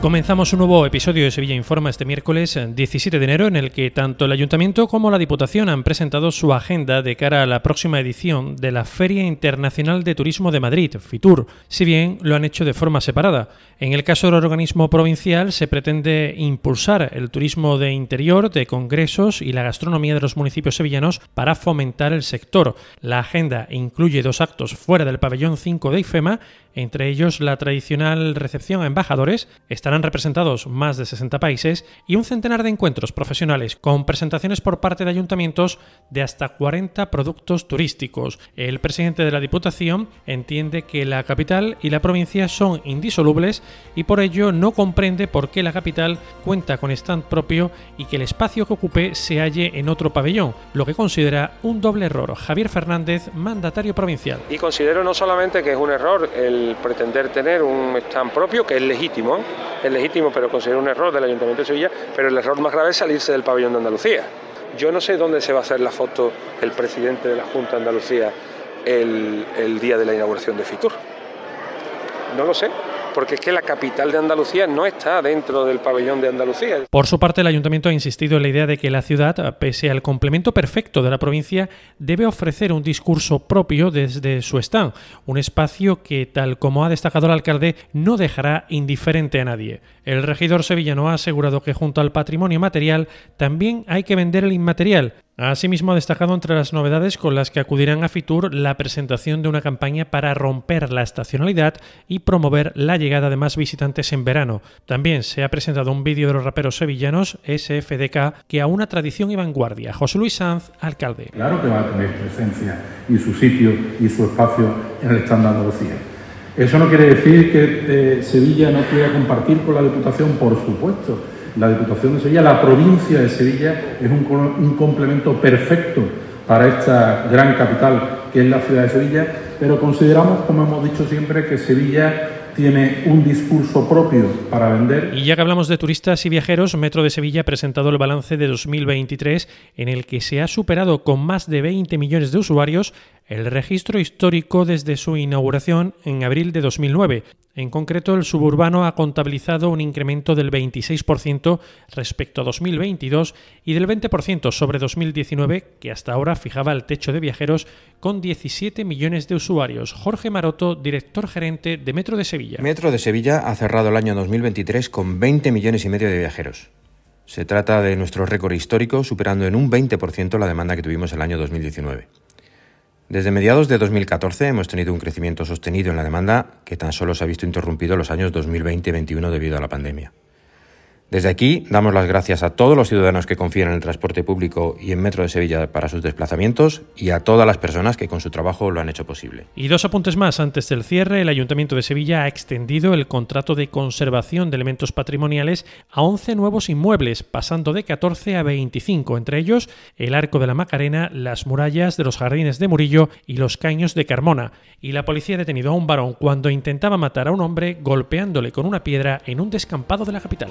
Comenzamos un nuevo episodio de Sevilla Informa este miércoles 17 de enero en el que tanto el Ayuntamiento como la Diputación han presentado su agenda de cara a la próxima edición de la Feria Internacional de Turismo de Madrid, FITUR, si bien lo han hecho de forma separada. En el caso del organismo provincial se pretende impulsar el turismo de interior, de congresos y la gastronomía de los municipios sevillanos para fomentar el sector. La agenda incluye dos actos fuera del pabellón 5 de IFEMA, entre ellos la tradicional recepción a embajadores, estarán representados más de 60 países y un centenar de encuentros profesionales con presentaciones por parte de ayuntamientos de hasta 40 productos turísticos. El presidente de la Diputación entiende que la capital y la provincia son indisolubles y por ello no comprende por qué la capital cuenta con stand propio y que el espacio que ocupe se halle en otro pabellón, lo que considera un doble error. Javier Fernández, mandatario provincial. Y considero no solamente que es un error el pretender tener un stand propio, que es legítimo, es legítimo, pero considero un error del Ayuntamiento de Sevilla, pero el error más grave es salirse del pabellón de Andalucía. Yo no sé dónde se va a hacer la foto el presidente de la Junta de Andalucía el, el día de la inauguración de Fitur. No lo sé porque es que la capital de Andalucía no está dentro del pabellón de Andalucía. Por su parte, el ayuntamiento ha insistido en la idea de que la ciudad, pese al complemento perfecto de la provincia, debe ofrecer un discurso propio desde su stand, un espacio que, tal como ha destacado el alcalde, no dejará indiferente a nadie. El regidor sevillano ha asegurado que junto al patrimonio material también hay que vender el inmaterial, Asimismo, ha destacado entre las novedades con las que acudirán a Fitur la presentación de una campaña para romper la estacionalidad y promover la llegada de más visitantes en verano. También se ha presentado un vídeo de los raperos sevillanos SFDK que a una tradición y vanguardia. José Luis Sanz, alcalde. Claro que va a tener presencia y su sitio y su espacio en el stand de Andalucía. Eso no quiere decir que eh, Sevilla no quiera compartir con la Diputación, por supuesto la Diputación de Sevilla, la provincia de Sevilla es un, complemento perfecto para esta gran capital que es la ciudad de Sevilla, pero consideramos, como hemos dicho siempre, que Sevilla tiene un discurso propio para vender. Y ya que hablamos de turistas y viajeros, Metro de Sevilla ha presentado el balance de 2023 en el que se ha superado con más de 20 millones de usuarios el registro histórico desde su inauguración en abril de 2009. En concreto, el suburbano ha contabilizado un incremento del 26% respecto a 2022 y del 20% sobre 2019, que hasta ahora fijaba el techo de viajeros con 17 millones de usuarios. Jorge Maroto, director gerente de Metro de Sevilla. Metro de Sevilla ha cerrado el año 2023 con 20 millones y medio de viajeros. Se trata de nuestro récord histórico, superando en un 20% la demanda que tuvimos el año 2019. Desde mediados de 2014 hemos tenido un crecimiento sostenido en la demanda que tan solo se ha visto interrumpido los años 2020 y 2021 debido a la pandemia. Desde aquí damos las gracias a todos los ciudadanos que confían en el transporte público y en Metro de Sevilla para sus desplazamientos y a todas las personas que con su trabajo lo han hecho posible. Y dos apuntes más. Antes del cierre, el Ayuntamiento de Sevilla ha extendido el contrato de conservación de elementos patrimoniales a 11 nuevos inmuebles, pasando de 14 a 25, entre ellos el Arco de la Macarena, las murallas de los Jardines de Murillo y los Caños de Carmona. Y la policía ha detenido a un varón cuando intentaba matar a un hombre golpeándole con una piedra en un descampado de la capital